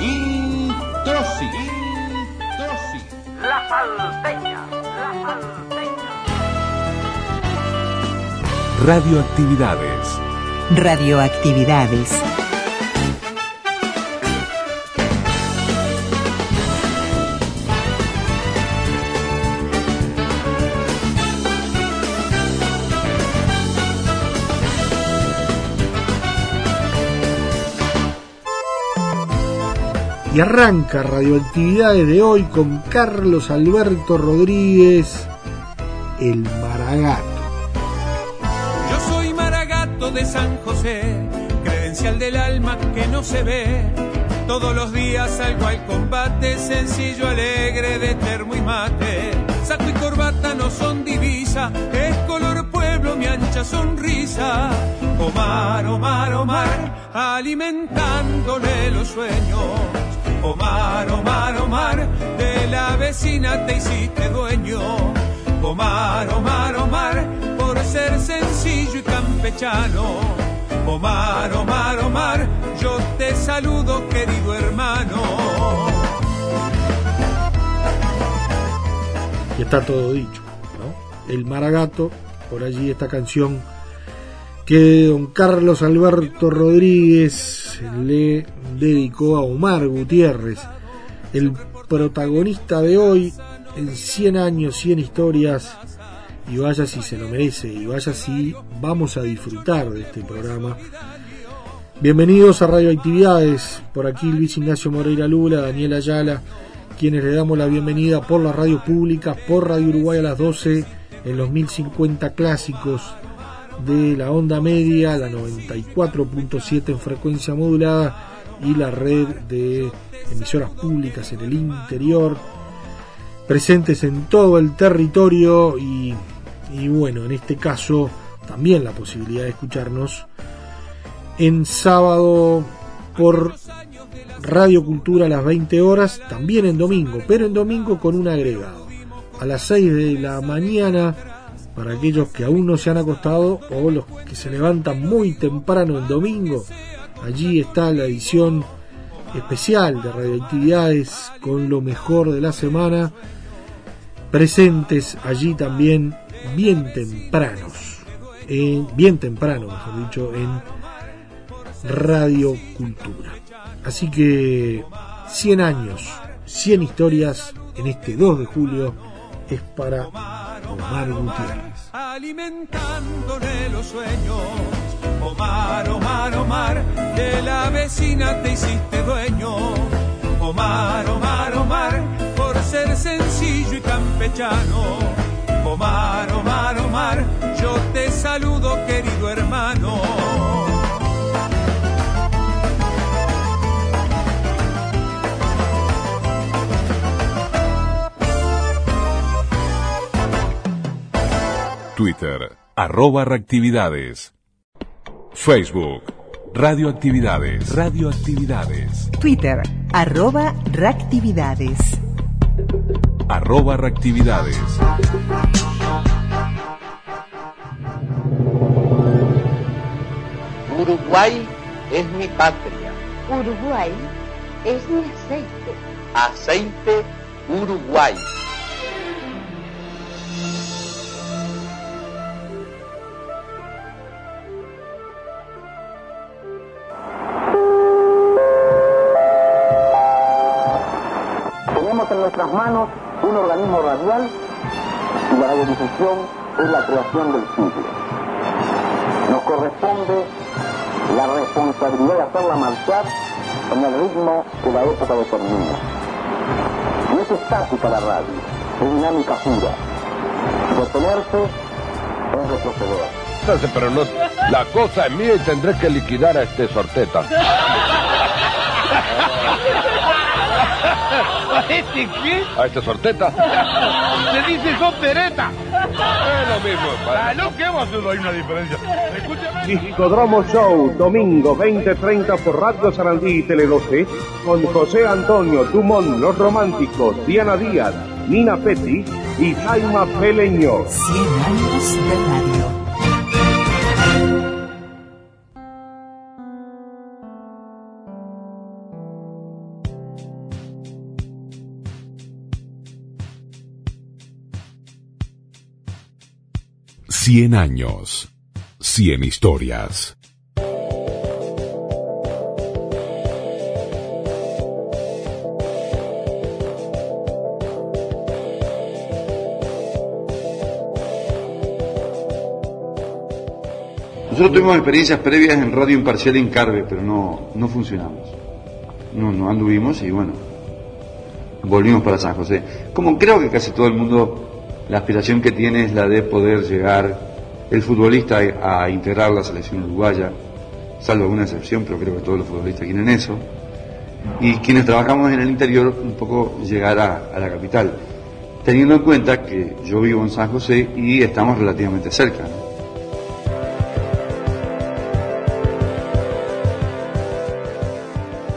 Introsi. La salteña. La salteña. Radioactividades. Radioactividades. Y arranca Radioactividades de hoy con Carlos Alberto Rodríguez, el Maragato. Yo soy Maragato de San José, credencial del alma que no se ve. Todos los días salgo al combate, sencillo, alegre, de termo y mate. Saco y corbata no son divisa, es color pueblo mi ancha sonrisa. Omar, Omar, Omar, alimentándole los sueños. Omar, Omar, Omar, de la vecina te hiciste dueño. Omar, Omar, Omar, por ser sencillo y campechano. Omar, Omar, Omar, yo te saludo querido hermano. Y está todo dicho, ¿no? El Maragato, por allí esta canción que don Carlos Alberto Rodríguez le dedicó a Omar Gutiérrez, el protagonista de hoy en 100 años, 100 historias, y vaya si se lo merece, y vaya si vamos a disfrutar de este programa. Bienvenidos a Radioactividades, por aquí Luis Ignacio Moreira Lula, Daniel Ayala, quienes le damos la bienvenida por la radio pública, por Radio Uruguay a las 12, en los 1050 clásicos de la onda media, la 94.7 en frecuencia modulada y la red de emisoras públicas en el interior, presentes en todo el territorio y, bueno, en este caso también la posibilidad de escucharnos en sábado por Radio Cultura a las 20 horas, también en domingo, pero en domingo con un agregado. A las 6 de la mañana para aquellos que aún no se han acostado o los que se levantan muy temprano el domingo. Allí está la edición especial de radioactividades con lo mejor de la semana, presentes allí también bien tempranos, bien temprano, mejor dicho, en Radio Cultura. Así que 100 años, 100 historias en este 2 de julio es para Omar Gutiérrez. Alimentándole los sueños. Omar, Omar, Omar, de la vecina te hiciste dueño. Omar, Omar, Omar, por ser sencillo y campechano. Omar, Omar, Omar, yo te saludo querido hermano. Twitter, arroba reactividades. Facebook, radioactividades. Radioactividades. Twitter, arroba reactividades. Arroba reactividades. Uruguay es mi patria. Uruguay es mi aceite. Aceite Uruguay. Tenemos en nuestras manos un organismo radial y la radiodifusión es la creación del siglo. Nos corresponde la responsabilidad de hacerla marchar en el ritmo que la época determina. No es estática la radio, es dinámica pura. Detenerse es retroceder. Pero no, la cosa es mía y tendré que liquidar a este sorteta. ¿Este qué? ¿A esta sorteta? Se dice sotereta. Es lo mismo, Ah, no, ¿qué vamos a hacer? Hay una diferencia. Escúchame. Discodromo Show, domingo 20.30 por Radio Sarandí y Tele 12, con José Antonio Dumont, Los Románticos, Diana Díaz, Nina Petty y Jaima Peleño. 100 años de radio. Cien años. Cien historias. Nosotros tuvimos experiencias previas en Radio Imparcial en Carve, pero no, no funcionamos. No, no anduvimos y bueno, volvimos para San José. Como creo que casi todo el mundo, la aspiración que tiene es la de poder llegar el futbolista a, integrar la selección uruguaya, salvo alguna excepción, pero creo que todos los futbolistas quieren eso. Y quienes trabajamos en el interior, un poco llegar a, la capital, teniendo en cuenta que yo vivo en San José y estamos relativamente cerca. ¿no?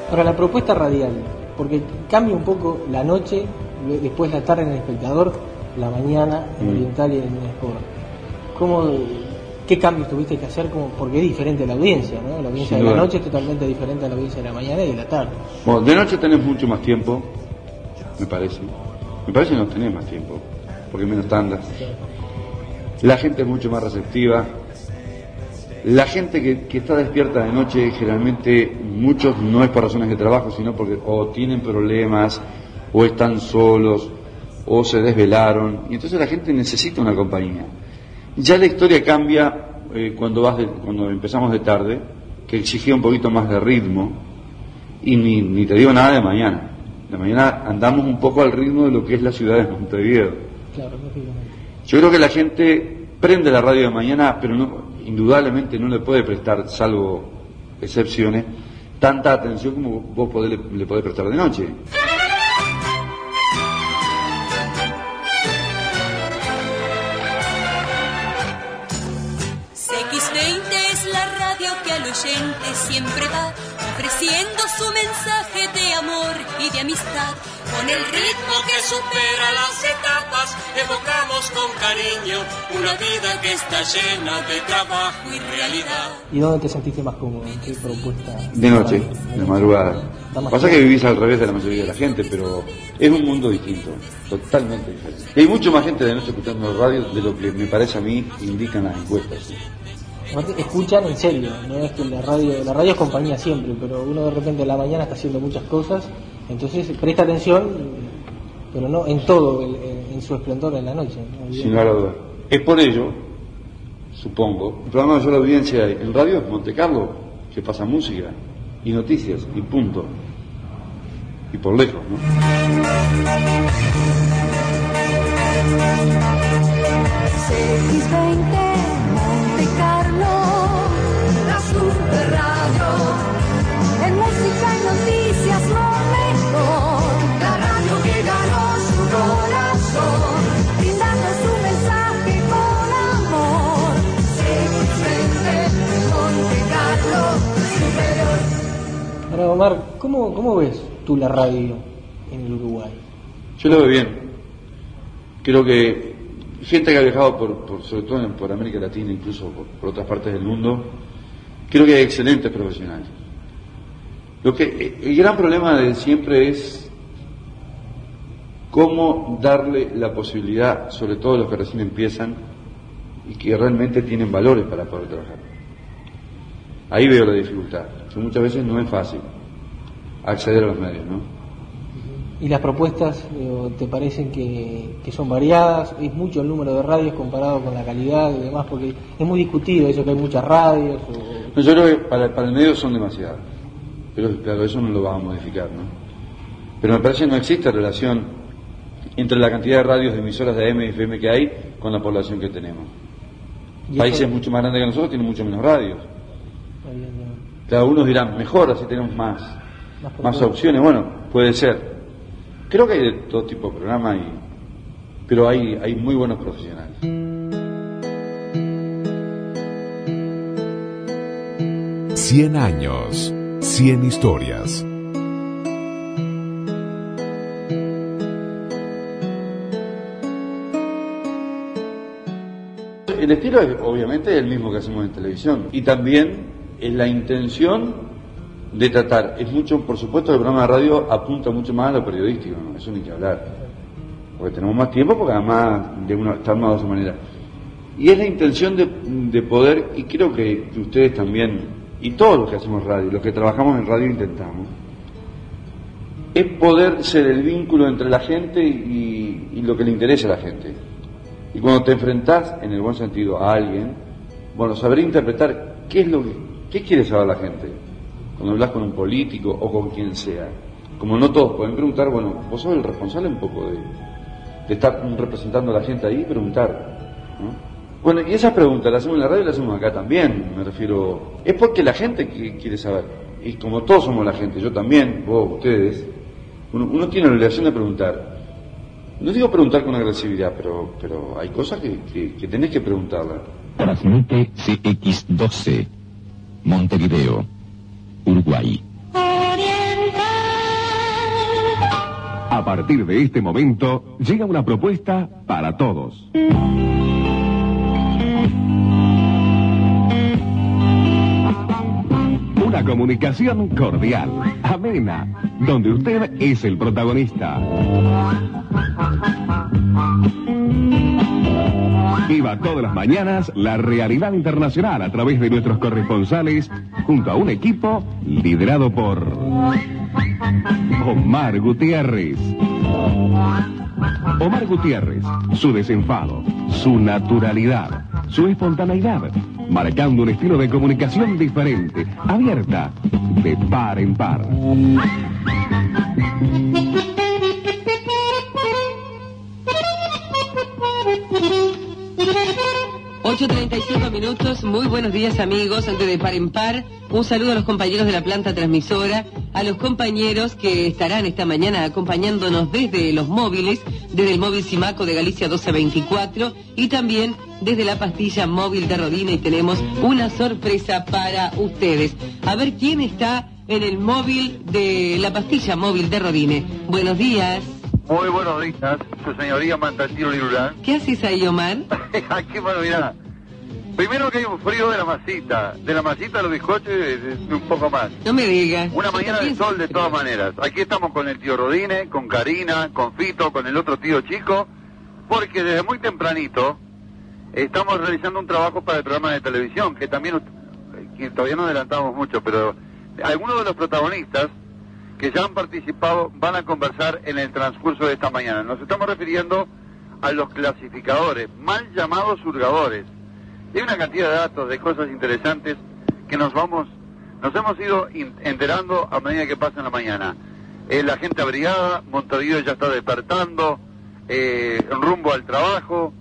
Ahora, la propuesta radial, porque cambia un poco la noche, de- después la tarde en el espectador, la mañana en Mm. Oriental y en Sport. ¿Cómo, ¿Qué cambios tuviste que hacer? Como, porque es diferente la audiencia, ¿no? La audiencia Sin de la noche es totalmente diferente a la audiencia de la mañana y de la tarde. Bueno, de noche tenés mucho más tiempo, me parece. Me parece que no tenés más tiempo, porque menos tandas. La gente es mucho más receptiva. La gente que, que está despierta de noche, generalmente muchos no es por razones de trabajo, sino porque o tienen problemas, o están solos, o se desvelaron. Y entonces la gente necesita una compañía. Ya la historia cambia eh, cuando, vas de- cuando empezamos de tarde, que exigía un poquito más de ritmo, y ni, ni te digo nada de mañana. De mañana andamos un poco al ritmo de lo que es la ciudad de Montevideo. Claro. Yo creo que la gente prende la radio de mañana, pero no, indudablemente no le puede prestar, salvo excepciones, tanta atención como vos podés- le podés prestar de noche. Mensaje de amor y de amistad. Con el ritmo que supera las etapas, evocamos con cariño una vida que está llena de trabajo y realidad. ¿Y dónde te sentiste más cómodo? ¿En qué propuesta? De noche, de madrugada. Pasa que vivís al revés de la mayoría de la gente, pero es un mundo distinto, totalmente diferente. Y hay mucho más gente de noche escuchando radio de lo que me parece a mí indican las encuestas. Aparte, escuchan en serio, no es que la radio, la radio es compañía siempre, pero uno de repente a la mañana está haciendo muchas cosas, entonces presta atención, pero no en todo, en, en su esplendor en la noche. ¿no? Sin lugar a dudas. Es por ello, supongo, el programa de mayor audiencia en radio es Monte Carlo, que pasa música y noticias y punto. Y por lejos, ¿no? CX20, super radio. En música y noticias lo mejor. La radio que ganó su corazón, brindando su mensaje con amor. CX20, Monte Carlo, superior. Ahora, Omar, ¿cómo, ¿cómo ves tú la radio en el Uruguay? Yo lo veo bien. Creo que gente que ha viajado por, por- sobre todo en- por América Latina, incluso por, por otras partes del mundo, creo que hay excelentes profesionales. Lo que el gran problema de siempre es cómo darle la posibilidad, sobre todo a los que recién empiezan y que realmente tienen valores para poder trabajar. Ahí veo la dificultad, que muchas veces no es fácil acceder a los medios, ¿no? ¿Y las propuestas te parecen que, que son variadas? ¿Es mucho el número de radios comparado con la calidad y demás? Porque es muy discutido eso que hay muchas radios. o- No, yo creo que para, para el medio son demasiadas, pero claro, eso no lo vamos a modificar, ¿no? Pero me parece que no existe relación entre la cantidad de radios de emisoras de AM y FM que hay con la población que tenemos. Países eso- mucho más grandes que nosotros tienen mucho menos radios. Cada uno dirá, mejor, así tenemos más. más opciones. Bueno, puede ser. Creo que hay de todo tipo de programas, y, pero hay, hay muy buenos profesionales. Cien años, cien historias. El estilo es obviamente el mismo que hacemos en televisión y también es la intención de tratar. Es mucho, por supuesto, el programa de radio apunta mucho más a lo periodístico, ¿no? eso ni que hablar. Porque tenemos más tiempo, porque además de una, está armado de esa manera. Y es la intención de, de poder, y creo que, que ustedes también, y todos los que hacemos radio, los que trabajamos en radio intentamos, es poder ser el vínculo entre la gente y, y lo que le interesa a la gente. Y cuando te enfrentás, en el buen sentido, a alguien, bueno, saber interpretar qué es lo que, qué quiere saber la gente. Cuando hablas con un político o con quien sea. Como no todos pueden preguntar, bueno, vos sos el responsable un poco de, estar representando a la gente ahí y preguntar. ¿no? Bueno, y esas preguntas las hacemos en la radio y las hacemos acá también, me refiero. Es porque la gente quiere saber. Y como todos somos la gente, yo también, vos, ustedes, uno, uno tiene la obligación de preguntar. No digo preguntar con agresividad, pero, pero hay cosas que, que, que tenés que preguntarla. Transmite CX12, Montevideo, Uruguay. A partir de este momento, llega una propuesta para todos. Una comunicación cordial, amena, donde usted es el protagonista. Viva todas las mañanas la realidad internacional a través de nuestros corresponsales junto a un equipo liderado por Omar Gutiérrez. Omar Gutiérrez, su desenfado, su naturalidad, su espontaneidad, marcando un estilo de comunicación diferente, abierta, de par en par. 8.35 minutos, muy buenos días amigos, antes de par en par, un saludo a los compañeros de la planta transmisora, a los compañeros que estarán esta mañana acompañándonos desde los móviles, desde el móvil Simaco de Galicia 1224 y también desde la pastilla móvil de Rodina y tenemos una sorpresa para ustedes. A ver quién está en el móvil de la pastilla móvil de Rodine. Buenos días. Muy buenos días, su señoría Mantatiro Lirulán. ¿Qué haces ahí, Omar? Aquí, bueno, mira. Primero que hay un frío de la masita, de la masita de los bizcochos un poco más. No me digas. Una mañana de sol de todas maneras. Aquí estamos con el tío Rodine, con Karina, con Fito, con el otro tío chico, porque desde muy tempranito estamos realizando un trabajo para el programa de televisión, que también, que todavía no adelantamos mucho, pero algunos de los protagonistas que ya han participado van a conversar en el transcurso de esta mañana. Nos estamos refiriendo a los clasificadores, mal llamados hurgadores. Y hay una cantidad de datos, de cosas interesantes que nos vamos, nos hemos ido enterando a medida que pasa la mañana. Eh, la gente abrigada, Montevideo ya está despertando, eh, rumbo al trabajo,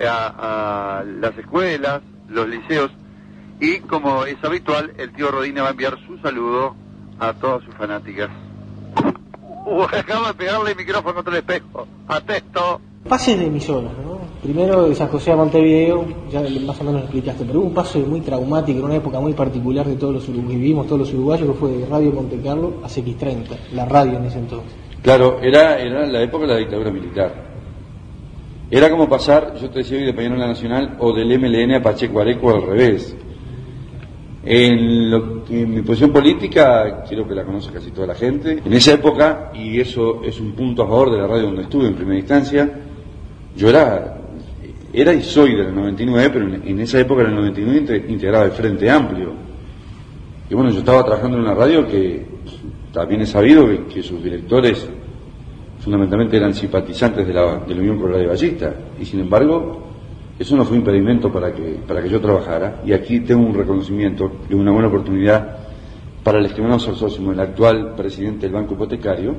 a, a las escuelas, los liceos, y como es habitual, el tío Rodine va a enviar su saludo a todas sus fanáticas. Uh, acaba de pegarle el micrófono contra el espejo. Atesto. Pases de emisoras, ¿no? Primero de San José a Montevideo, ya más o menos lo explicaste, pero hubo un paso muy traumático en una época muy particular de todos los uruguayos, vivimos todos los uruguayos, que fue de Radio Monte Carlo a CX30, la radio en ese entonces. Claro, era, era la época de la dictadura militar. Era como pasar, yo te decía hoy de Peñarol Nacional o del MLN a Pacheco Areco al revés. En, lo, en mi posición política, quiero que la conoce casi toda la gente. En esa época, y eso es un punto a favor de la radio donde estuve en primera instancia, yo era, era y soy del 99, pero en, esa época, en el 99, inte- integraba el Frente Amplio. Y bueno, yo estaba trabajando en una radio que también he sabido que, sus directores fundamentalmente eran simpatizantes de la, de la Unión Ballista. Y sin embargo, eso no fue impedimento para que, para que yo trabajara. Y aquí tengo un reconocimiento y una buena oportunidad para el estimado Sorsósimo, el actual presidente del Banco Hipotecario,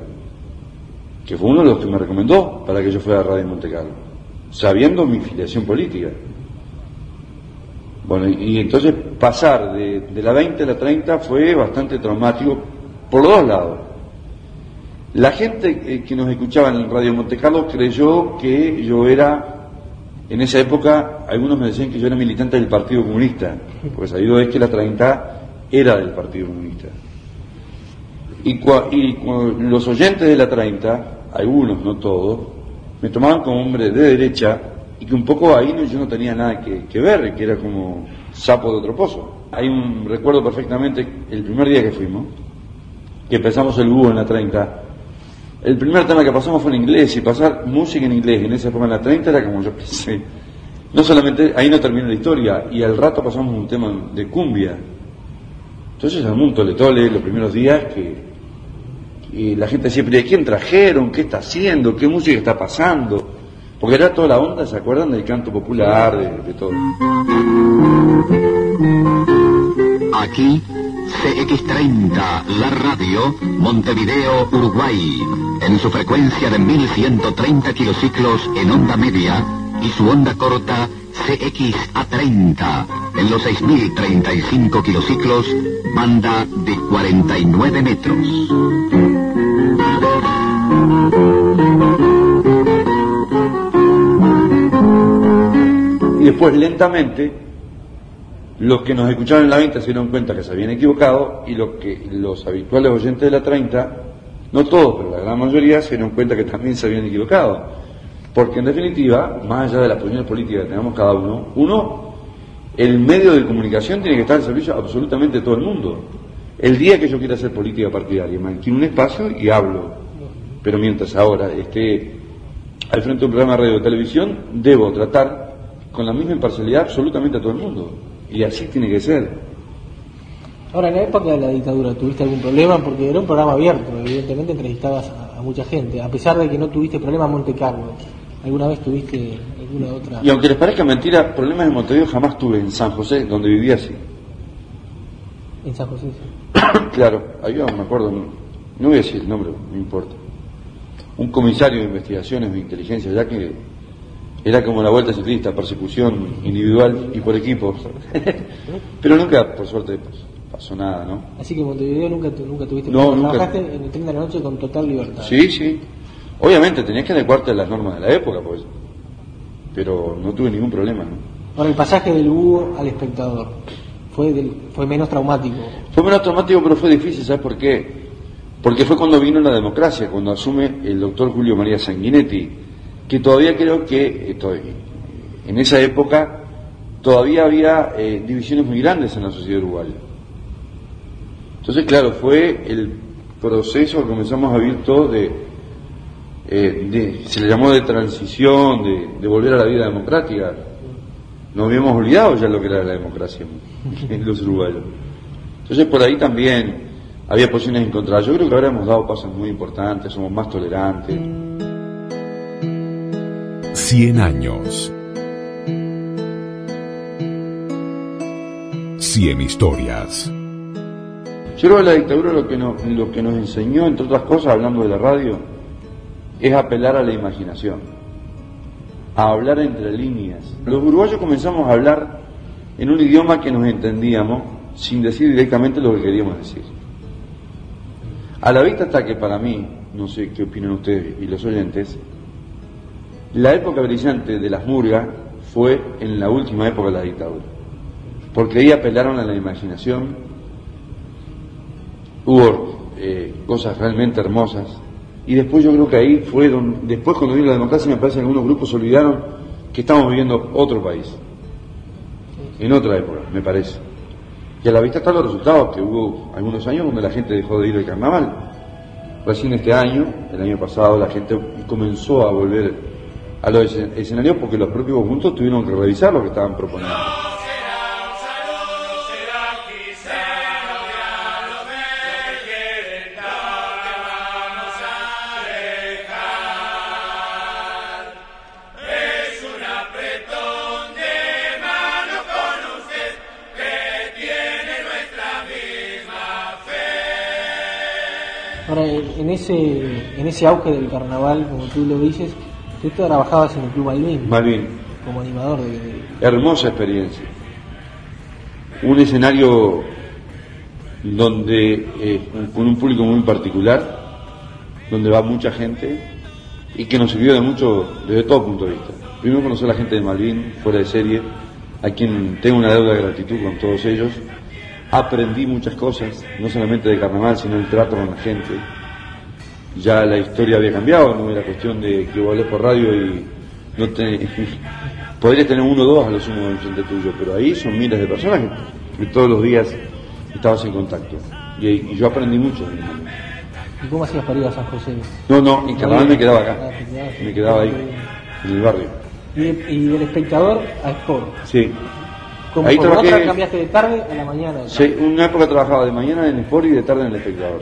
que fue uno de los que me recomendó para que yo fuera a Radio Monte Carlo, sabiendo mi filiación política. Bueno, y, entonces pasar de, la 20 a la 30 fue bastante traumático por los dos lados. La gente eh, que nos escuchaba en Radio Monte Carlo creyó que yo era, en esa época, algunos me decían que yo era militante del Partido Comunista, porque sabido es que la 30 era del Partido Comunista. Y, y los oyentes de la 30, algunos, no todos, me tomaban como hombre de derecha y que un poco ahí no, yo no tenía nada que, que ver, que era como sapo de otro pozo. Hay un recuerdo perfectamente el primer día que fuimos, que empezamos el búho en la 30. El primer tema que pasamos fue en inglés y pasar música en inglés en esa época en la 30 era como yo pensé. No solamente, ahí no termina la historia, y al rato pasamos un tema de cumbia. Entonces armó un tole tole los primeros días que y la gente siempre ¿de quién trajeron? ¿Qué está haciendo? ¿Qué música está pasando? Porque era toda la onda, ¿se acuerdan del canto popular, de, de todo? Aquí, CX30, la radio, Montevideo, Uruguay, en su frecuencia de 1130 kilociclos en onda media y su onda corta CXA30, en los 6035 kilociclos, banda de 49 metros. Y después lentamente los que nos escucharon en la 20 se dieron cuenta que se habían equivocado y los, que, los habituales oyentes de la 30, no todos, pero la gran mayoría se dieron cuenta que también se habían equivocado. Porque en definitiva, más allá de la posición política que tenemos cada uno, uno, el medio de comunicación tiene que estar al servicio absolutamente todo el mundo. El día que yo quiera hacer política partidaria, me un espacio y hablo. Pero mientras ahora esté al frente de un programa de radio o televisión, debo tratar con la misma imparcialidad absolutamente a todo el mundo. Y así tiene que ser. Ahora, en la época de la dictadura, ¿tuviste algún problema? Porque era un programa abierto, evidentemente entrevistabas a, mucha gente, a pesar de que no tuviste problema en Monte Carlo. ¿Alguna vez tuviste alguna otra? Y aunque les parezca mentira, problemas en Montevideo jamás tuve en San José, donde vivía así. En San José, sí. claro, había, me acuerdo, no voy a decir el nombre, no importa. Un comisario de investigaciones de inteligencia, ya que era como la vuelta ciclista, persecución individual y por equipos. Pero nunca, por suerte, pasó nada, ¿no? Así que en Montevideo nunca, nunca tuviste no, nunca... Trabajaste en el tren de la noche con total libertad. Sí, sí. Obviamente tenías que adecuarte a las normas de la época, pues. Pero no tuve ningún problema, ¿no? Ahora, el pasaje del búho al espectador, ¿fue, del, ¿fue menos traumático? Fue menos traumático, pero fue difícil, ¿sabes por qué? Porque fue cuando vino la democracia, cuando asume el doctor Julio María Sanguinetti, que todavía creo que en esa época todavía había eh, divisiones muy grandes en la sociedad uruguaya. Entonces, claro, fue el proceso que comenzamos a vivir todos de, eh, se le llamó de transición, de, de, volver a la vida democrática. Nos habíamos olvidado ya lo que era la democracia en los uruguayos. Entonces, por ahí también había posiciones encontradas. Yo creo que ahora hemos dado pasos muy importantes, somos más tolerantes. 100 años. 100 historias. Yo creo que la dictadura lo que, nos, lo que nos enseñó, entre otras cosas, hablando de la radio, es apelar a la imaginación, a hablar entre líneas. Los uruguayos comenzamos a hablar en un idioma que nos entendíamos sin decir directamente lo que queríamos decir. A la vista está que para mí, no sé qué opinan ustedes y los oyentes, la época brillante de las murgas fue en la última época de la dictadura, porque ahí apelaron a la imaginación, hubo eh, cosas realmente hermosas, y después yo creo que ahí fue donde, después cuando vino la democracia me parece que algunos grupos se olvidaron que estamos viviendo otro país, en otra época, me parece. Y a la vista están los resultados, que hubo algunos años donde la gente dejó de ir al carnaval. Recién este año, el año pasado, la gente comenzó a volver a los escenarios porque los propios conjuntos tuvieron que revisar lo que estaban proponiendo. En ese, en ese auge del carnaval, como tú lo dices, tú trabajabas en el Club Malvin. Malvin. Como animador de... Hermosa experiencia. Un escenario donde eh, con un público muy particular, donde va mucha gente y que nos sirvió de mucho desde todo punto de vista. Primero conocer a la gente de Malvin, fuera de serie, a quien tengo una deuda de gratitud con todos ellos. Aprendí muchas cosas, no solamente de carnaval, sino el trato con la gente. Ya la historia había cambiado, no era cuestión de que vos por radio y no te... Podrías tener uno o dos a lo sumo enfrente tuyo, pero ahí son miles de personas que, que todos los días estabas en contacto. Y, y yo aprendí mucho. ¿Y cómo hacías para ir a San José? No, no, en carnaval me quedaba acá. Me quedaba ahí, en el barrio. Y, y del espectador a Sport. Sí. Como Ahí por trabajé- otra cambiaste de tarde a la mañana. Sí, una época trabajaba de mañana en Sport y de tarde en el espectador.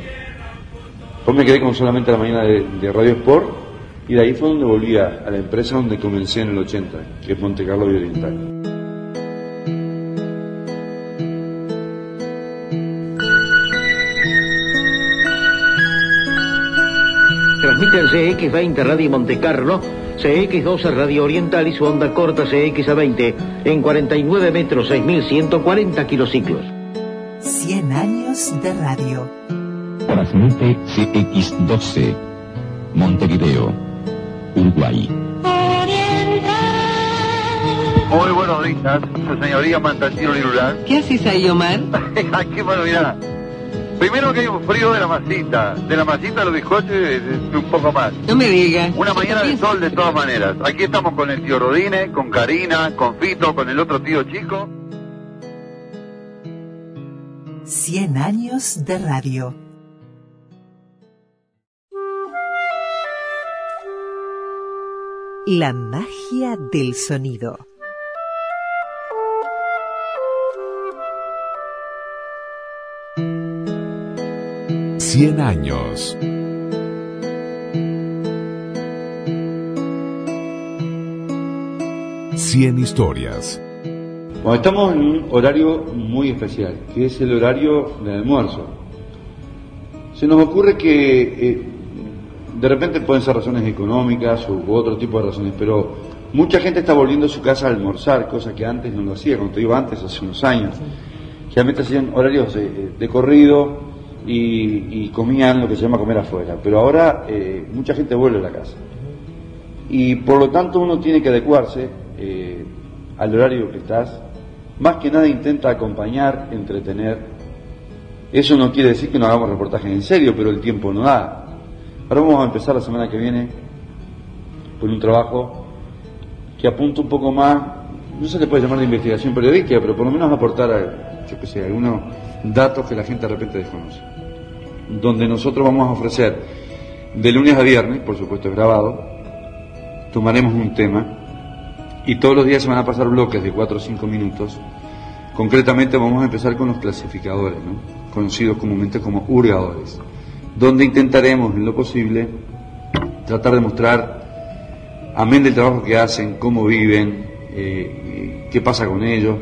Después me quedé con solamente la mañana de, de Radio Sport y de ahí fue donde volví a, a la empresa donde comencé en el 80, que es Monte Carlo y Oriental. Transmiten CX20 Radio Monte Carlo, CX12 Radio Oriental y su onda corta CXA20 en 49 metros 6140 kilociclos. 100 años de radio. Transmite CX12, Montevideo, Uruguay. Muy buenos días, su señoría Mantantino Lirular. ¿Qué haces ahí, Omar? Aquí, bueno, mirá. Primero que hay un frío de la masita, de la masita a los bizcochos y un poco más. No me digas. Una mañana de sol de todas maneras. Aquí estamos con el tío Rodine, con Karina, con Fito, con el otro tío chico. 100 años de radio. La magia del sonido. Cien años. Cien historias. Bueno, estamos en un horario muy especial, que es el horario del almuerzo. Se nos ocurre que eh, de repente pueden ser razones económicas u otro tipo de razones, pero mucha gente está volviendo a su casa a almorzar, cosa que antes no lo hacía, cuando te digo antes, hace unos años. Generalmente hacían horarios de, de corrido y, y comían lo que se llama comer afuera, pero ahora eh, mucha gente vuelve a la casa. Y por lo tanto uno tiene que adecuarse eh, al horario que estás. Más que nada intenta acompañar, entretener. Eso no quiere decir que no hagamos reportajes en serio, pero el tiempo no da. Ahora vamos a empezar la semana que viene con un trabajo que apunta un poco más, no se le puede llamar de investigación periodística, pero por lo menos aportar, yo qué sé, algunos datos que la gente de repente desconoce. Donde nosotros vamos a ofrecer de lunes a viernes, por supuesto es grabado, tomaremos un tema y todos los días se van a pasar bloques de 4 o 5 minutos. Concretamente vamos a empezar con los clasificadores, ¿no? conocidos comúnmente como hurgadores, donde intentaremos en lo posible tratar de mostrar, amén del trabajo que hacen, cómo viven, eh, qué pasa con ellos,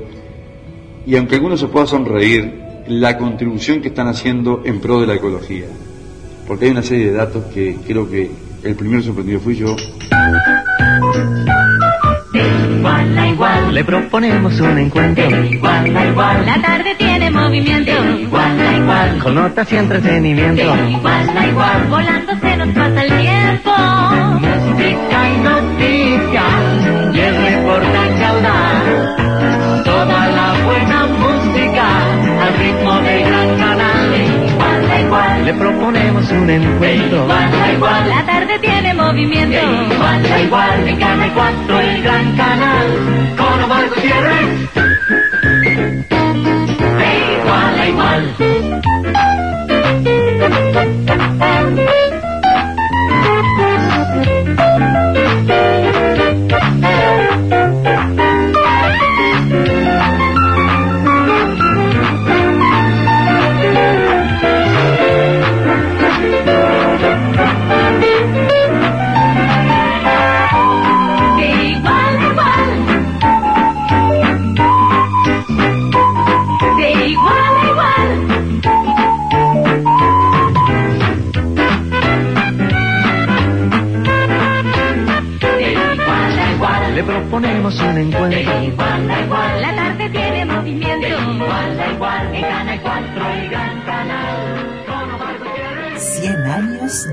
y aunque algunos se pueda sonreír, la contribución que están haciendo en pro de la ecología. Porque hay una serie de datos que creo que el primero sorprendido fui yo. Igual a igual. Le proponemos un encuentro. De igual a igual. La tarde tiene movimiento. De igual a igual. Con notas y entretenimiento. De igual a igual. Volando se nos pasa el tiempo. Música y noticias. Y el reportaje audaz. Toda la buena música. Al ritmo del gran canal. De igual a igual. Le proponemos un encuentro. De igual a igual. Tarde tiene movimiento. De igual a igual. En Canal 4 el gran canal. Con Omar Gutiérrez. De igual a igual.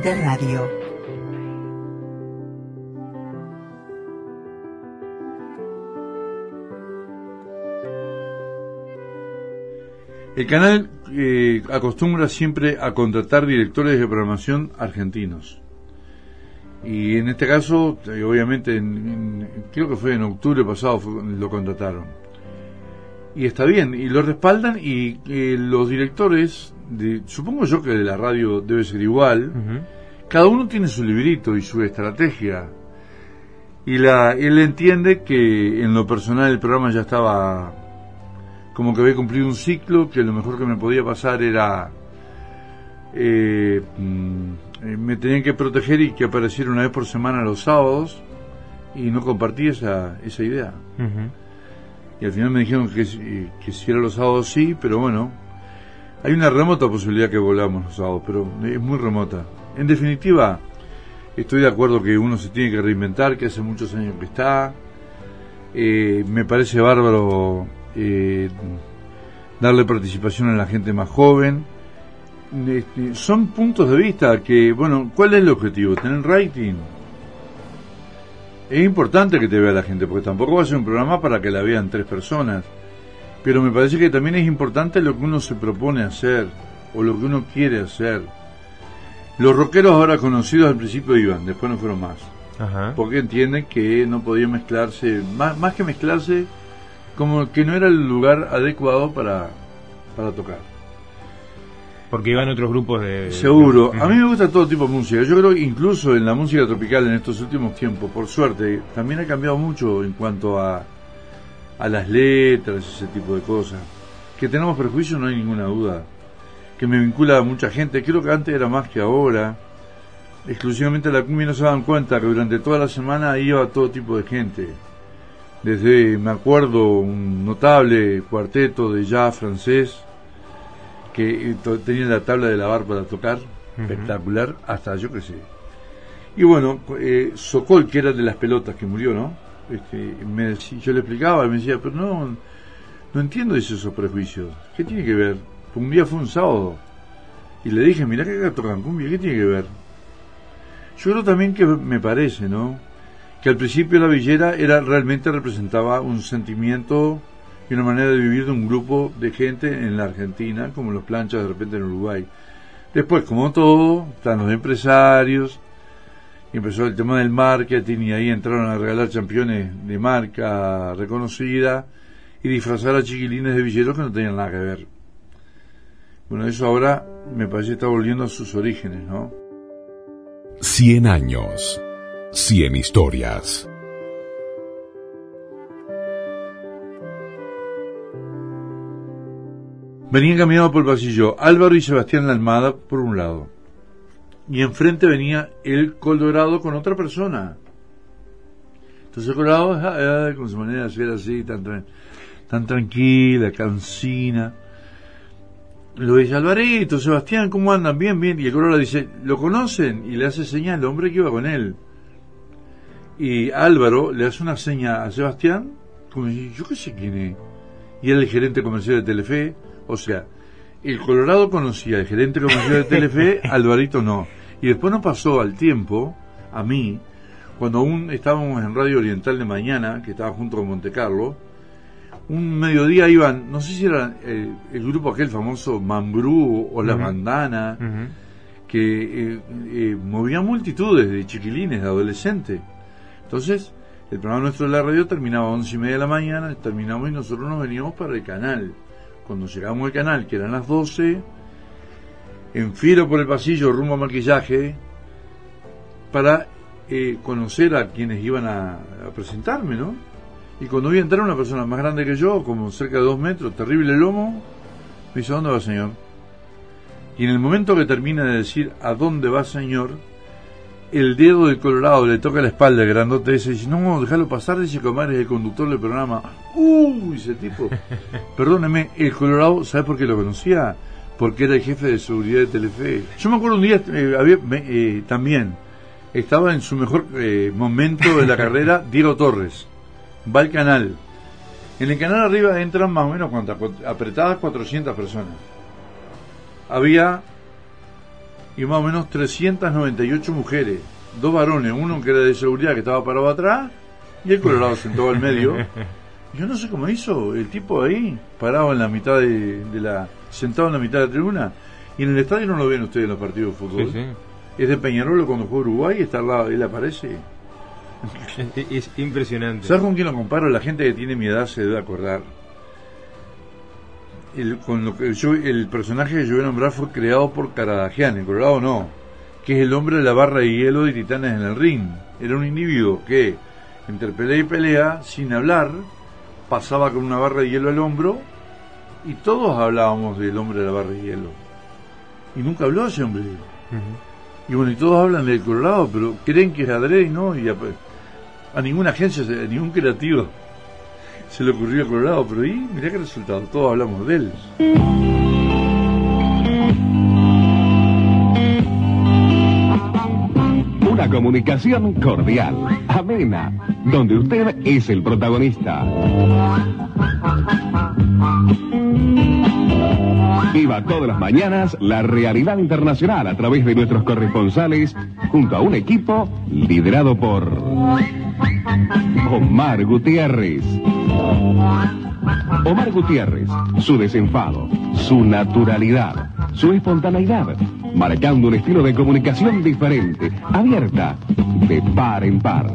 De radio. El canal eh, acostumbra siempre a contratar directores de programación argentinos. Y en este caso, eh, obviamente, en- en- creo que fue en octubre pasado fue- lo contrataron. Y está bien, y lo respaldan y eh, los directores, de, supongo yo que de la radio debe ser igual, cada uno tiene su librito y su estrategia. Y la, él entiende que en lo personal el programa ya estaba como que había cumplido un ciclo, que lo mejor que me podía pasar era... eh, mm, eh, me tenían que proteger y que apareciera una vez por semana los sábados y no compartí esa, esa idea. Y al final me dijeron que, que si era los sábados sí, pero bueno, hay una remota posibilidad que volvamos los sábados, pero es muy remota. En definitiva, estoy de acuerdo que uno se tiene que reinventar, que hace muchos años que está. Eh, me parece bárbaro eh, darle participación a la gente más joven. Este, son puntos de vista que, bueno, ¿cuál es el objetivo? ¿Tener rating? Es importante que te vea la gente, porque tampoco va a ser un programa para que la vean tres personas. Pero me parece que también es importante lo que uno se propone hacer, o lo que uno quiere hacer. Los rockeros ahora conocidos al principio iban, después no fueron más. Ajá. Porque entienden que no podía mezclarse, más, más que mezclarse, como que no era el lugar adecuado para, para tocar. Porque iban otros grupos de... Seguro. A mí me gusta todo tipo de música. Yo creo que incluso en la música tropical en estos últimos tiempos, por suerte, también ha cambiado mucho en cuanto a, a las letras, ese tipo de cosas. Que tenemos prejuicios, no hay ninguna duda. Que me vincula a mucha gente. Creo que antes era más que ahora. Exclusivamente la cumbia no se daban cuenta que durante toda la semana iba todo tipo de gente. Desde, me acuerdo, un notable cuarteto de jazz francés que eh, to- tenía la tabla de lavar para tocar, espectacular, hasta yo sé. Y bueno, eh, Sokol, que era de las pelotas que murió, ¿no? Este, me decía- yo le explicaba, me decía, pero no, no entiendo esos prejuicios. ¿Qué tiene que ver? Un día fue un sábado. Y le dije, mirá que acá tocan cumbia, ¿qué tiene que ver? Yo creo también que me parece, ¿no? Que al principio la villera era realmente representaba un sentimiento y una manera de vivir de un grupo de gente en la Argentina, como los planchas de repente en Uruguay. Después, como todo, están los empresarios, empezó el tema del marketing y ahí entraron a regalar championes de marca reconocida y disfrazar a chiquilines de villeros que no tenían nada que ver. Bueno, eso ahora me parece que está volviendo a sus orígenes, ¿no? 100 años. 100 historias. Venían caminando por el pasillo Álvaro y Sebastián Almada por un lado. Y enfrente venía el Colorado con otra persona. Entonces el Colorado, ah, con su manera de ser así, tan, tan tranquila, cansina. Lo dice Alvarito, Sebastián, ¿cómo andan? Bien, bien. Y el Colorado dice, ¿lo conocen? Y le hace señal al hombre que iba con él. Y Álvaro le hace una seña a Sebastián, como si, yo qué sé quién es. Y era el gerente comercial de Telefe. O sea, el Colorado conocía al gerente comercial de Telefe, Alvarito no. Y después nos pasó al tiempo, a mí, cuando aún estábamos en Radio Oriental de Mañana, que estaba junto con Monte Carlo, un mediodía iban, no sé si era el grupo aquel famoso Mambrú o Las Ujú. Bandanas, que eh, eh, movía multitudes de chiquilines, de adolescentes. Entonces, el programa nuestro de la radio terminaba a once y media de la mañana, terminamos y nosotros nos veníamos para el canal. Cuando llegamos al canal, que eran las 12, enfilo por el pasillo rumbo a maquillaje para eh, conocer a quienes iban a, a presentarme, ¿no? Y cuando vi entrar una persona más grande que yo, como cerca de dos metros, terrible lomo, me dice, ¿a dónde va, señor? Y en el momento que termina de decir, ¿a dónde va, señor? El dedo del Colorado le toca la espalda al grandote ese y dice, no, déjalo pasar, dice que Omar es el conductor del programa. ¡Uy! Ese tipo. Perdóneme, el Colorado, ¿sabe por qué lo conocía? Porque era el jefe de seguridad de Telefe. Yo me acuerdo un día, eh, había, eh, también, estaba en su mejor eh, momento de la carrera Diego Torres. Va al canal. En el canal arriba entran más o menos cuantas, apretadas 400 personas. Había y más o menos 398 mujeres. Dos varones, uno que era de seguridad que estaba parado atrás y el colorado sentado al medio. Yo no sé cómo hizo el tipo ahí, parado en la mitad de, de la. sentado en la mitad de la tribuna. Y en el estadio no lo ven ustedes en los partidos de fútbol. Sí, sí. Es de Peñarolo cuando juega Uruguay y está al lado, él aparece. Es, es impresionante. ¿Sabes con quién lo comparo? La gente que tiene mi edad se debe acordar. El, con lo que yo, el personaje que yo voy a nombrar fue creado por Caradagian, en Colorado no, que es el hombre de la barra de hielo de Titanes en el ring. Era un individuo que, entre pelea y pelea, sin hablar, pasaba con una barra de hielo al hombro y todos hablábamos del hombre de la barra de hielo. Y nunca habló ese hombre. Y bueno, y todos hablan del Colorado, pero creen que es adrede no, y a, a ninguna agencia, a ningún creativo se le ocurrió a Colorado, pero ahí, mirá qué resultado, todos hablamos de él. Una comunicación cordial, amena, donde usted es el protagonista. Viva todas las mañanas la realidad internacional a través de nuestros corresponsales junto a un equipo liderado por Omar Gutiérrez. Omar Gutiérrez, su desenfado, su naturalidad, su espontaneidad, marcando un estilo de comunicación diferente, abierta, de par en par.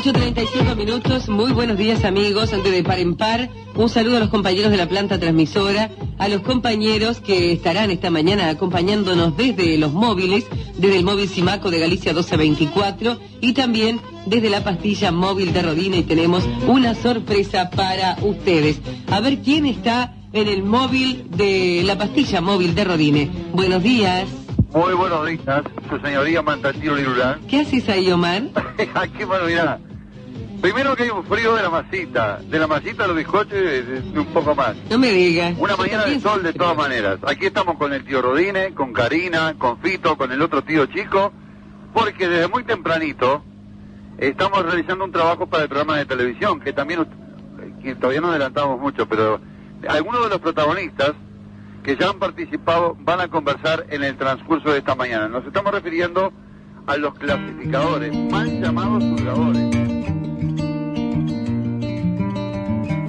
8.35 minutos, muy buenos días amigos, antes de par en par, un saludo a los compañeros de la planta transmisora, a los compañeros que estarán esta mañana acompañándonos desde los móviles, desde el móvil Simaco de Galicia 1224 y también desde la pastilla móvil de Rodina y tenemos una sorpresa para ustedes. A ver quién está en el móvil de la pastilla móvil de Rodine. Buenos días. Muy buenos días, su señoría Mantatiro Lirulán. ¿Qué haces ahí, Omar? Aquí, bueno, mirá. Primero que hay un frío de la masita, de la masita, los bizcochos un poco más. No me digas. Una mañana de sol de todas maneras. Aquí estamos con el tío Rodine, con Karina, con Fito, con el otro tío chico, porque desde muy tempranito estamos realizando un trabajo para el programa de televisión, que también, que todavía no adelantamos mucho, pero algunos de los protagonistas que ya han participado van a conversar en el transcurso de esta mañana. Nos estamos refiriendo a los clasificadores, mal llamados jugadores.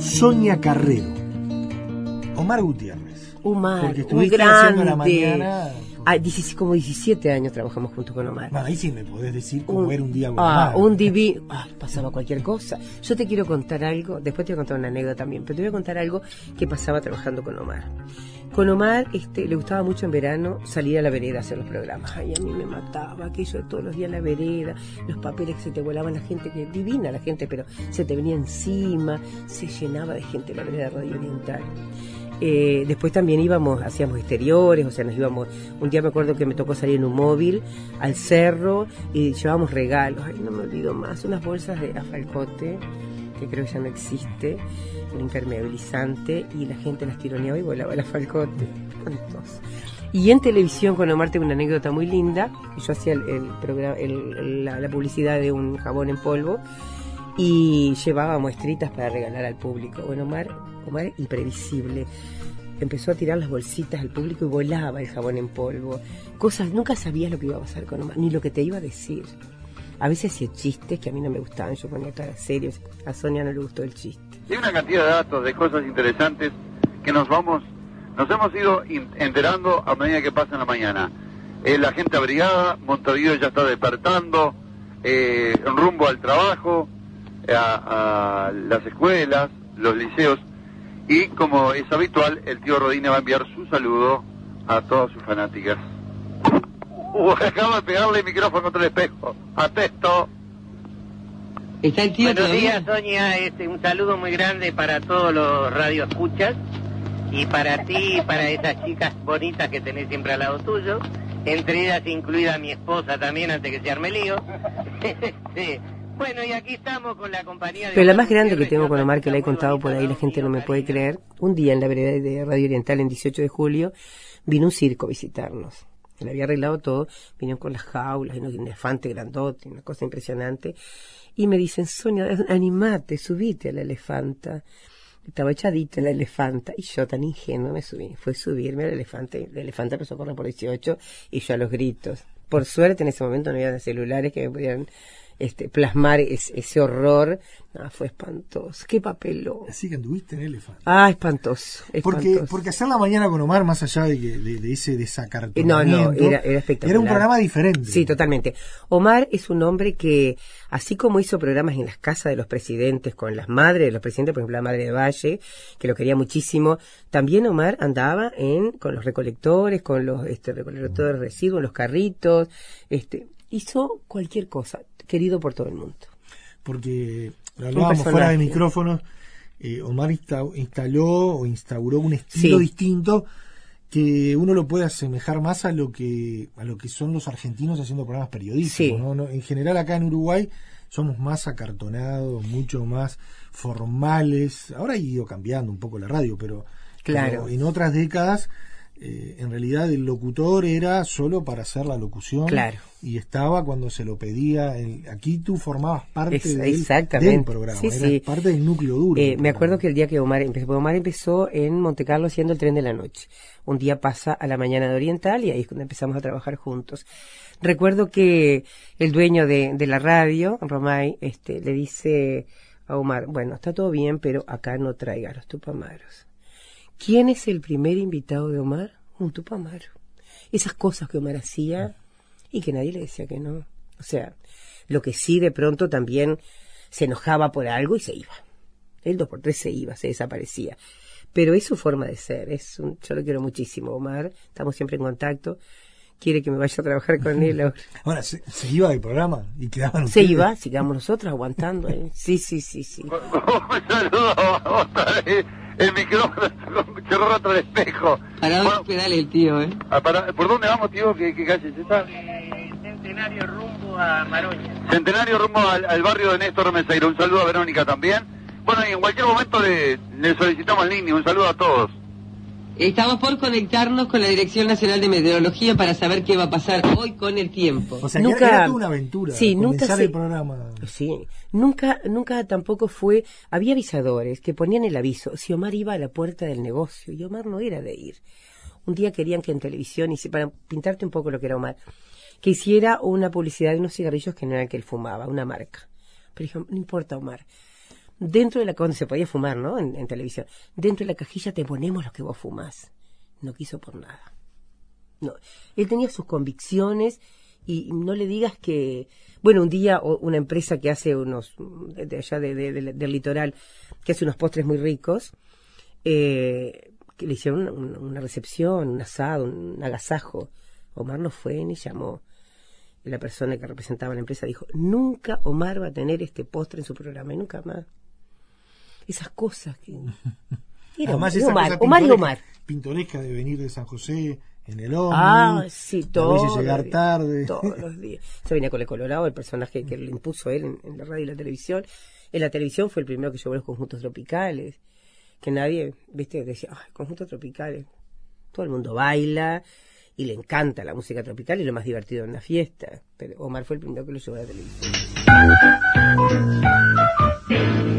Sonia Carrero. Omar Gutiérrez. Omar, Porque un estuviste haciendo la grande. mañana. Ah, 16 como 17 años trabajamos junto con Omar. Bueno, ahí sí me podés decir cómo Un- era un día con Ah, Omar. un divino. Ah, pasaba cualquier cosa. Yo te quiero contar algo, después te voy a contar una anécdota también, pero te voy a contar algo que pasaba trabajando con Omar. Con Omar este, le gustaba mucho en verano salir a la vereda a hacer los programas. Ay, a mí me mataba aquello de todos los días en la vereda, los papeles que se te volaban, la gente que divina la gente, pero se te venía encima, se llenaba de gente la vereda de Radio Oriental. Eh, después también íbamos, hacíamos exteriores, o sea, nos íbamos. Un día me acuerdo que me tocó salir en un móvil al cerro y llevábamos regalos. Ay, no me olvido más. Unas bolsas de afalcote, que creo que ya no existe, un impermeabilizante, y la gente las tironeaba y volaba el afalcote. Espantoso. Y en televisión con Omar tengo una anécdota muy linda. que Yo hacía el, el el- la publicidad de un jabón en polvo y llevaba muestritas para regalar al público. Bueno, Omar, Omar imprevisible. Empezó a tirar las bolsitas al público y volaba el jabón en polvo. Cosas, nunca sabías lo que iba a pasar con Omar, ni lo que te iba a decir. A veces hacía chistes que a mí no me gustaban, yo ponía cara seria, a Sonia no le gustó el chiste. Hay una cantidad de datos, de cosas interesantes que nos vamos, nos hemos ido enterando a medida que pasa la mañana. Eh, la gente abrigada, Montevideo ya está despertando, eh, rumbo al trabajo, a, a las escuelas, los liceos, y como es habitual, el tío Rodine va a enviar su saludo a todas sus fanáticas. Uh, acabo de pegarle el micrófono contra el espejo. Atesto. ¿Está el tío Buenos todavía? días, Sonia. Este, un saludo muy grande para todos los radioescuchas y para ti y para esas chicas bonitas que tenés siempre al lado tuyo. Entre ellas incluida mi esposa también, antes que se arme lío. Este, bueno, y aquí estamos con la compañía de... Pero la más grande que tengo con Omar, que la he contado por ahí, la gente no me puede creer, un día en la vereda de Radio Oriental, en 18 de julio, vino un circo a visitarnos. le había arreglado todo, vinieron con las jaulas, y un elefante grandote, una cosa impresionante, y me dicen, Sonia, animate, subite a la elefanta. Estaba echadita la elefanta y yo tan ingenuo me subí. Fue subirme al elefante. El elefante empezó a correr por 18 y yo a los gritos. Por suerte en ese momento no había celulares que me pudieran este, plasmar es- ese horror. No, fue espantoso. Qué papelón. Así que anduviste en elefante. Ah, espantoso. Porque, espantoso. porque hacer la mañana con Omar, más allá de, que- de, de ese Eh, No, desacartonamiento, no, era, era espectacular. era un programa diferente. Sí, totalmente. Omar es un hombre que, así como hizo programas en las casas de los presidentes, con las madres de los presidentes, por ejemplo, la madre de Valle, que lo quería muchísimo, también Omar andaba en, con los recolectores, con los este, recolectores de residuos, los carritos, este, hizo cualquier cosa, querido por todo el mundo. Porque hablábamos fuera de micrófonos, eh, Omar insta- instaló o instauró un estilo Sí. distinto que uno lo puede asemejar más a lo que a lo que son los argentinos haciendo programas periodísticos. Sí. ¿no? En general acá en Uruguay somos más acartonados, mucho más formales. Ahora ha ido cambiando un poco la radio, pero, Claro. pero en otras décadas eh, en realidad el locutor era solo para hacer la locución Claro. y estaba cuando se lo pedía. el- aquí tú formabas parte Es- del, programa, Sí, eras sí. parte del núcleo duro. Eh, del me acuerdo que el día que Omar empezó, Omar empezó en Monte Carlo haciendo el tren de la noche. Un día pasa a la mañana de Oriental y ahí es cuando empezamos a trabajar juntos. Recuerdo que el dueño de, de la radio, Romay, este, le dice a Omar, bueno, está todo bien, pero acá no traiga los tupamaros. ¿Quién es el primer invitado de Omar? Un tupamaro. Esas cosas que Omar hacía y que nadie le decía que no. O sea, lo que sí de pronto también se enojaba por algo y se iba. El dos por tres se iba, se desaparecía. Pero es su forma de ser. Es un, yo lo quiero muchísimo, Omar. Estamos siempre en contacto. Quiere que me vaya a trabajar con él ahora. Ahora, se, se iba del programa y quedaban Se ustedes. iba, sigamos nosotros aguantando. ¿eh? Sí, sí, sí, sí. El micrófono cerró el espejo. Para dos pedales el tío, ¿eh? Ah, para- ¿Por dónde vamos, tío? ¿Qué, qué calle es esta? Centenario rumbo a Maroña. Centenario rumbo al, al barrio de Néstor Meseiro. Un saludo a Verónica también. Bueno, y en cualquier momento le, le solicitamos línea. Un saludo a todos. Estamos por conectarnos con la Dirección Nacional de Meteorología para saber qué va a pasar hoy con el tiempo. O sea, que era- era toda una aventura. Sí, nunca se- el programa. Sí, nunca, nunca tampoco fue. Había avisadores que ponían el aviso si Omar iba a la puerta del negocio y Omar no era de ir. Un día querían que en televisión, y para pintarte un poco lo que era Omar, que hiciera una publicidad de unos cigarrillos que no eran que él fumaba, una marca. Pero dijo, no importa, Omar. Dentro de la cuando se podía fumar, ¿no? En, televisión. Dentro de la cajilla te ponemos lo que vos fumás. No quiso por nada. No, él tenía sus convicciones y no le digas que, bueno, un día una empresa que hace unos, de allá de- de- de- del litoral, que hace unos postres muy ricos, eh, que le hicieron una, recepción, un asado, un agasajo. Omar no fue ni llamó. La persona que representaba la empresa dijo, nunca Omar va a tener este postre en su programa, y nunca más. Esas cosas que... Era Además, Omar, esa Omar, cosa Omar y Omar. Pintoresca de venir de San José en el ómnibus. Ah, sí, a todo. veces llegar tarde. Todos los días. Se venía con el Colorado, el personaje que le impuso él en, en la radio y la televisión. En la televisión fue el primero que llevó los conjuntos tropicales. Que nadie, viste, decía, ay, conjuntos tropicales. Todo el mundo baila y le encanta la música tropical y lo más divertido en la fiesta. Pero Omar fue el primero que lo llevó a la televisión.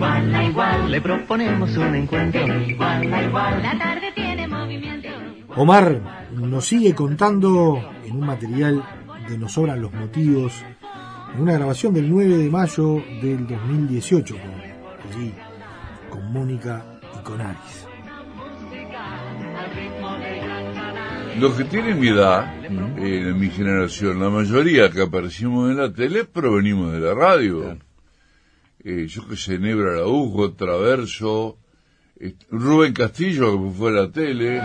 Igual a igual. Le proponemos un encuentro. Igual a igual. La tarde tiene movimiento. Omar nos sigue contando en un material de Nos sobran los motivos, en una grabación del 9 de mayo del 2018, con, allí, con Mónica y con Aris. Los que tienen mi edad, eh, mi generación, la mayoría que aparecimos en la tele provenimos de la radio. Eh, yo que sé, Nebra Araujo, Traverso, Rubén Castillo que fue a la tele.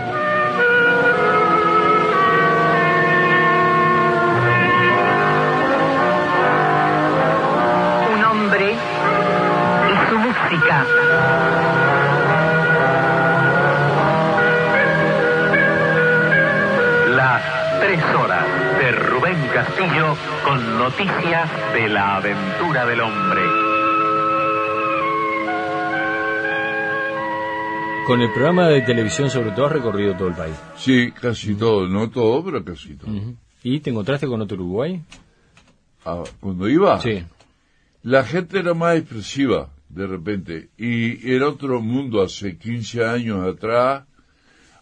Un hombre y su música. Las tres horas de Rubén Castillo con noticias de la aventura del hombre. Con el programa de televisión, sobre todo, has recorrido todo el país. Sí, casi todo, no todo, pero casi todo. ¿Y te encontraste con otro Uruguay? Ah, cuando iba, Sí. la gente era más expresiva de repente y era otro mundo hace 15 años atrás.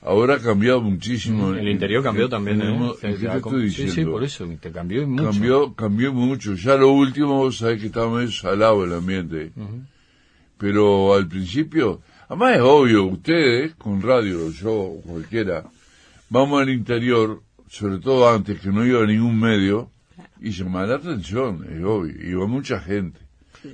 Ahora ha cambiado muchísimo. El interior cambió también, ¿eh? mo- Se- ¿qué se te ha estoy com- sí, sí, por eso, te cambió mucho. Cambió, cambió mucho. Ya lo último, vos sabés que estaba medio salado el ambiente. Pero al principio, además es obvio, ustedes con radio, yo, cualquiera, vamos al interior, sobre todo antes que no iba a ningún medio, y llamaba la atención, es obvio, iba mucha gente.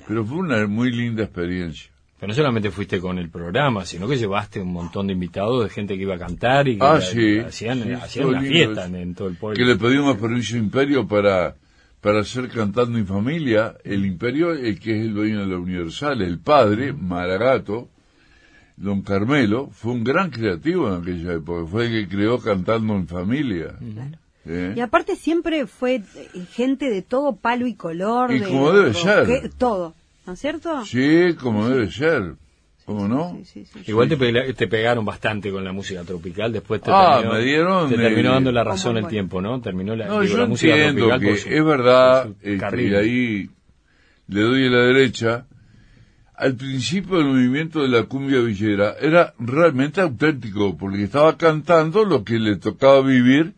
Pero fue una muy linda experiencia. Pero no solamente fuiste con el programa, sino que llevaste un montón de invitados de gente que iba a cantar y que Ah, la- sí. hacían, Sí, hacían una fiesta en, en todo el pueblo. Que le pedimos permiso a Imperio para, para hacer Cantando en Familia. El Imperio, el que es el dueño de la Universal, el padre, Maragato, don Carmelo, fue un gran creativo en aquella época. Fue el que creó Cantando en Familia. ¿Eh? Y aparte siempre fue eh, gente de todo palo y color. Y de como debe ser. Todo, ¿no es cierto? Sí, como debe ser. ¿Cómo no? Igual te, pe- te pegaron bastante con la música tropical, después te Ah, terminó, me dieron, te terminó dando la razón el tiempo, ¿no? Terminó la, No, digo, yo la música entiendo tropical que su- es verdad, este, y ahí le doy a la derecha. Al principio el movimiento de la cumbia villera era realmente auténtico, porque estaba cantando lo que le tocaba vivir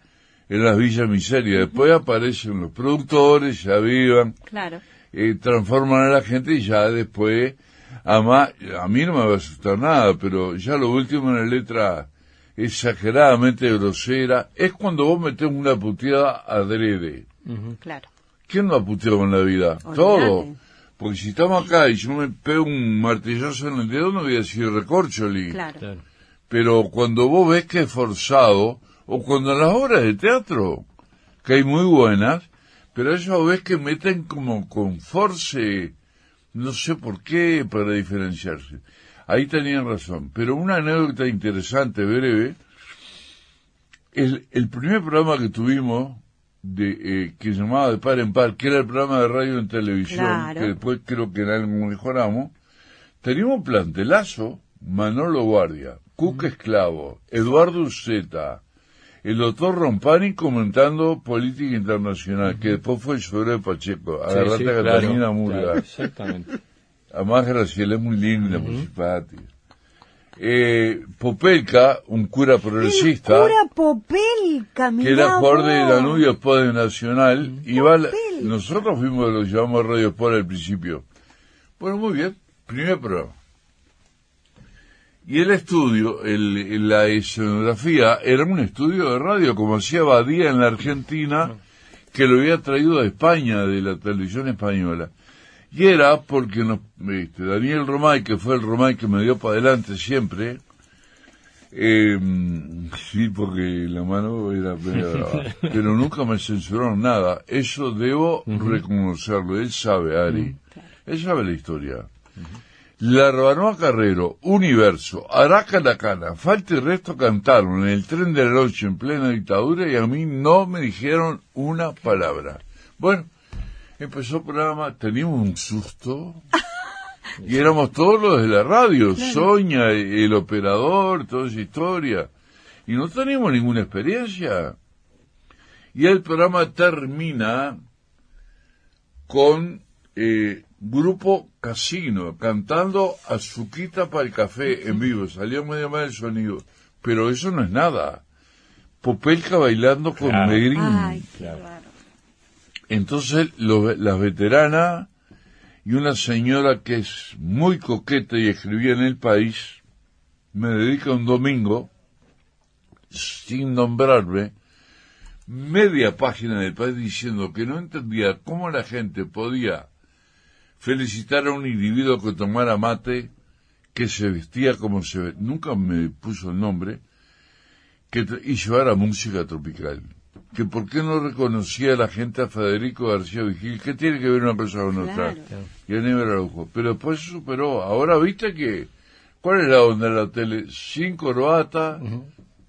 en las villas miserias. Después aparecen los productores, se avivan, Claro. eh, transforman a la gente y ya después, ama- a mí no me va a asustar nada, pero ya lo último en la letra exageradamente grosera es cuando vos metés una puteada adrede. Claro. ¿Quién no ha puteado en la vida? Todo. Porque si estamos acá y yo me pego un martillazo en el dedo, no voy a decir recorcholi. Claro. Pero cuando vos ves que es forzado, o cuando en las obras de teatro, que hay muy buenas, pero eso ves que meten como con force, no sé por qué, para diferenciarse. Ahí tenían razón. Pero una anécdota interesante, breve, el, el primer programa que tuvimos, de, eh, que se llamaba De Par en Par, que era el programa de radio en televisión, Claro. que después creo que en algo mejoramos, teníamos un plantelazo, Manolo Guardia, Cuca Esclavo, Eduardo Uceta, el doctor Rompani comentando política internacional, que después fue el suegro de Pacheco, agarrate sí, a claro, Catalina Murga. claro, exactamente. Además Graciela es muy linda, muy simpática. Eh, Popelka, un cura progresista, Pura Popelka, que era jugador de. Danubio Sport Nacional, iba a la- nosotros fuimos los que llamamos Radio Sport al principio. Bueno, muy bien, primer programa. Y el estudio, el, el- la escenografía, era un estudio de radio, como hacía Badía en la Argentina, que lo había traído de España, de la televisión española. Y era porque nos, este, Daniel Romay, que fue el Romay que me dio para adelante siempre, eh, sí, porque la mano era pero nunca me censuraron nada. Eso debo reconocerlo. Él sabe, Ari. Él sabe la historia. La Rabanoa Carrero, Universo, Araca la Cana, Falta y Resto cantaron en el tren de la noche en plena dictadura y a mí no me dijeron una palabra. Bueno, empezó el programa, teníamos un susto. Y éramos todos los de la radio, Soña, el operador, toda esa historia. Y no teníamos ninguna experiencia. Y el programa termina con eh, Grupo Casino cantando Azuquita para el café en vivo. Salió medio mal el sonido. Pero eso no es nada. Popelka bailando con Claro. Negrín. Ay, Entonces lo- las veteranas y una señora que es muy coqueta y escribía en el país, me dedica un domingo, sin nombrarme, media página del país diciendo que no entendía cómo la gente podía felicitar a un individuo que tomara mate, que se vestía como se nunca me puso el nombre, que y llevara música tropical. Que por qué no reconocía la gente a Federico García Vigil, ¿qué tiene que ver una cosa con otra? Claro. Y a Nieves Araujo. Pero después se superó. Ahora viste que, ¿cuál es la onda de la tele? Sin corbata,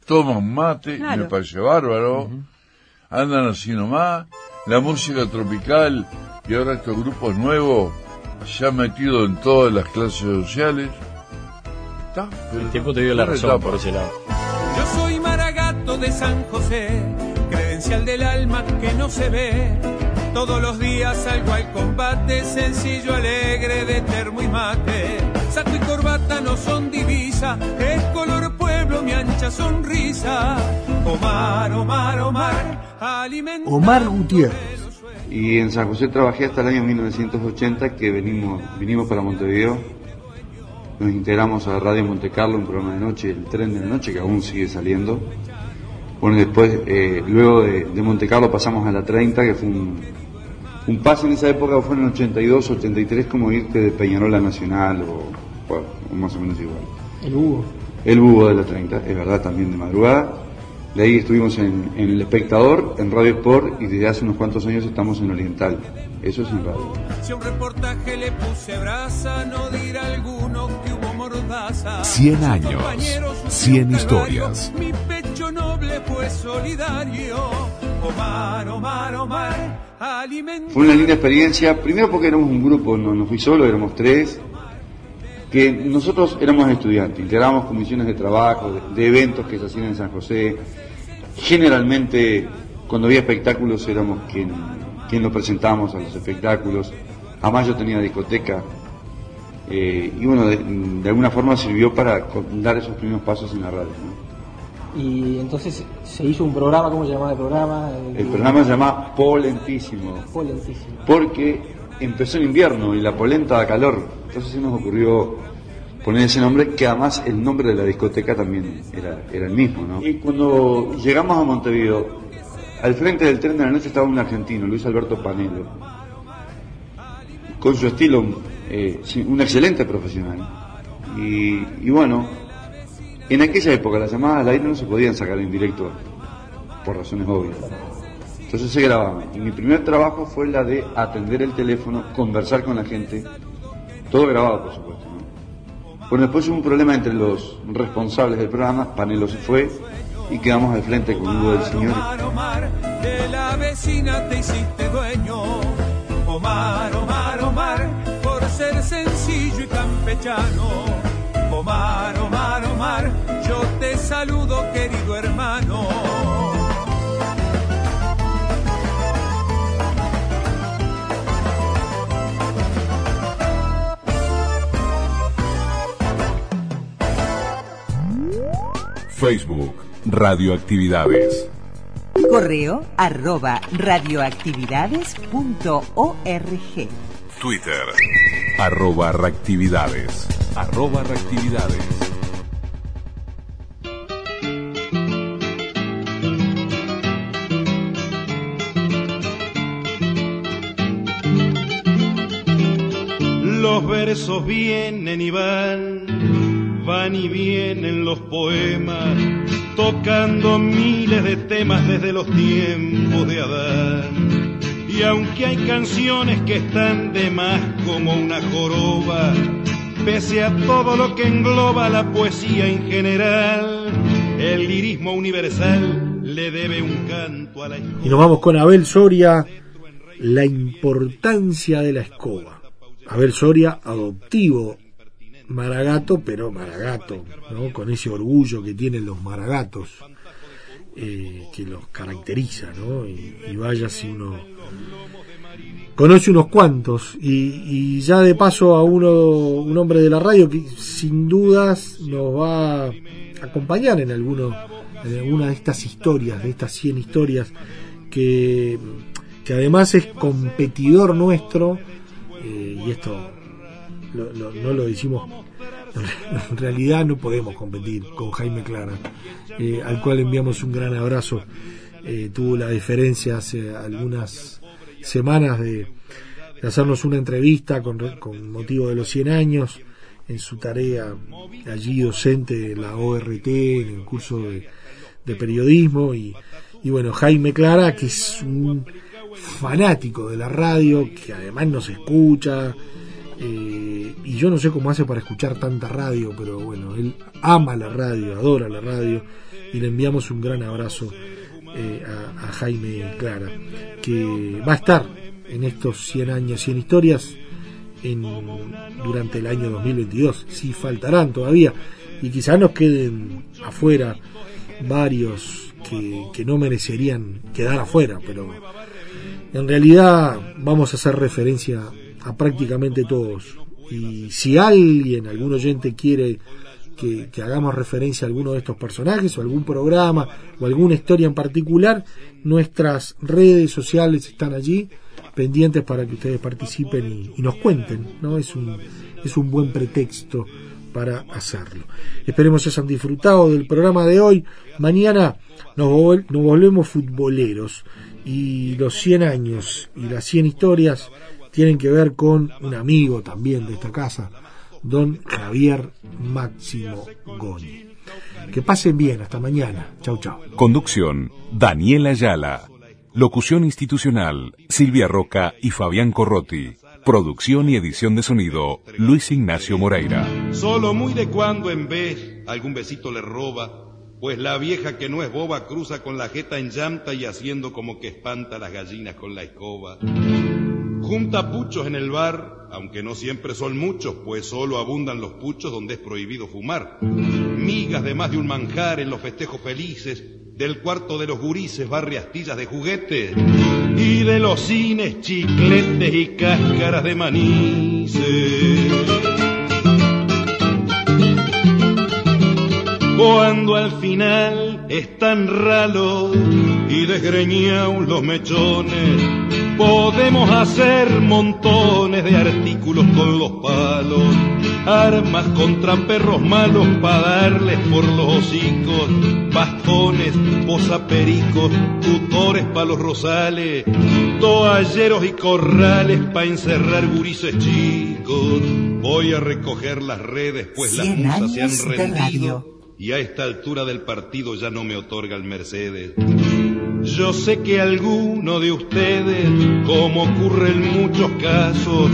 toman mate, Claro. me parece bárbaro, andan así nomás, la música tropical y ahora estos grupos nuevos se han metido en todas las clases sociales. Está, pero El tiempo te dio la razón etapa. por ese lado. Yo soy Maragato de San José, credencial del alma que no se ve. Todos los días salgo al combate, sencillo, alegre, de termo y mate. Saco y corbata no son divisa, es color pueblo mi ancha sonrisa. Omar, Omar, Omar, alimento. Omar Gutiérrez. Y en San José trabajé hasta el año 1980 que venimos, vinimos para Montevideo. Nos integramos a Radio Monte Carlo, un programa de noche, el tren de la noche que aún sigue saliendo. Bueno, después, eh, luego de, de Monte Carlo pasamos a la 30, que fue un, un pase en esa época, fue en el 82, 83, como irte de Peñarol a Nacional o, bueno, más o menos igual. El Hugo. El Hugo de la 30, es verdad, también de madrugada. De ahí estuvimos en, en El Espectador, en Radio Sport y desde hace unos cuantos años estamos en Oriental. Eso es en radio. Si a un reportaje le puse brasa, no dirá alguno que hubo mordaza. 100 años, Compañeros, 100 un historias. Mi fue una linda experiencia, primero porque éramos un grupo, no, no fui solo, éramos tres, que nosotros éramos estudiantes, integrábamos comisiones de trabajo, de, eventos que se hacían en San José. Generalmente, cuando había espectáculos, éramos quien, quien lo presentábamos a los espectáculos. Además, yo tenía discoteca. eh, y bueno, de, alguna forma sirvió para dar esos primeros pasos en la radio. Y entonces se hizo un programa, ¿cómo se llamaba el programa? El programa se llama Polentísimo. Polentísimo. porque empezó el invierno y la polenta da calor. Entonces se nos ocurrió poner ese nombre, que además el nombre de la discoteca también era, era el mismo. ¿no? Y cuando llegamos a Montevideo, al frente del tren de la noche estaba un argentino, Luis Alberto Panelo, con su estilo, eh, un excelente profesional. Y, y bueno, en aquella época las llamadas al aire no se podían sacar en directo por razones obvias. Entonces se grababa. Y mi primer trabajo fue la de atender el teléfono, conversar con la gente, todo grabado por supuesto. ¿no? Bueno, después hubo un problema entre los responsables del programa, Panelo se fue y quedamos al frente con Hugo del Señor. Omar, Omar, de la vecina te hiciste dueño. Omar, Omar, Omar, por ser sencillo y campechano. Omar, Omar, Omar, yo te saludo querido hermano. Facebook, Radioactividades. Correo arroba radioactividades.org. Twitter, arroba reactividades. Arroba reactividades. Los versos vienen y van, van y vienen los poemas, tocando miles de temas desde los tiempos de Adán. Y aunque hay canciones que están de más como una joroba, pese a todo lo que engloba la poesía en general, el lirismo universal le debe un canto a la Y nos vamos con Abel Soria, la importancia de la escoba. Abel Soria, adoptivo maragato, pero maragato, ¿no? con ese orgullo que tienen los maragatos, eh, que los caracteriza, ¿no? y vaya si uno conoce unos cuantos, y, ya de paso a uno, un hombre de la radio que sin dudas nos va a acompañar en alguno, en alguna de estas historias, de estas 100 historias, que, que además es competidor nuestro, eh, y esto lo- lo- no lo decimos, en realidad no podemos competir con Jaime Clara, eh, al cual enviamos un gran abrazo. Eh, tuvo la diferencia hace algunas semanas de, hacernos una entrevista con, con motivo de los 100 años en su tarea allí docente en la ORT, en el curso de, de periodismo. Y, y bueno, Jaime Clara, que es un fanático de la radio, que además nos escucha, eh, y yo no sé cómo hace para escuchar tanta radio, pero bueno, él ama la radio, adora la radio, y le enviamos un gran abrazo eh, a, Jaime Clara, que va a estar en estos 100 años, 100 historias, en, durante el año 2022. Sí, faltarán todavía, y quizás nos queden afuera varios que, que no merecerían quedar afuera, pero en realidad vamos a hacer referencia a prácticamente todos. Y si alguien, algún oyente quiere que, hagamos referencia a alguno de estos personajes o algún programa o alguna historia en particular, nuestras redes sociales están allí pendientes para que ustedes participen y, nos cuenten, ¿no? Es un, es un buen pretexto para hacerlo. Esperemos que hayan disfrutado del programa de hoy. Mañana nos, nos volvemos futboleros y los 100 años y las 100 historias tienen que ver con un amigo también de esta casa, don Javier Máximo Goni. Que pasen bien, hasta mañana. Chau, chau. Conducción, Daniela Ayala. Locución institucional, Silvia Roca y Fabián Corrotti. Producción y edición de sonido, Luis Ignacio Moreira. Solo muy de cuando en vez algún besito le roba, pues la vieja que no es boba cruza con la jeta en llanta y haciendo como que espanta las gallinas con la escoba. Junta puchos en el bar, aunque no siempre son muchos, pues solo abundan los puchos donde es prohibido fumar. Migas de más de un manjar en los festejos felices, del cuarto de los gurises barre astillas de juguete y de los cines chicletes y cáscaras de manices. Cuando al final están ralos y desgreñados los mechones, podemos hacer montones de artículos con los palos, armas contra perros malos para darles por los hocicos, bastones, posapericos, tutores para los rosales, toalleros y corrales para encerrar gurises chicos. Voy a recoger las redes, pues las musas se han rendido y a esta altura del partido ya no me otorga el Mercedes. Yo sé que alguno de ustedes, como ocurre en muchos casos,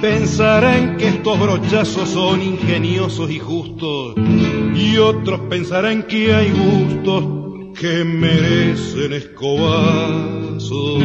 pensarán que estos brochazos son ingeniosos y justos, y otros pensarán que hay gustos que merecen escobazos.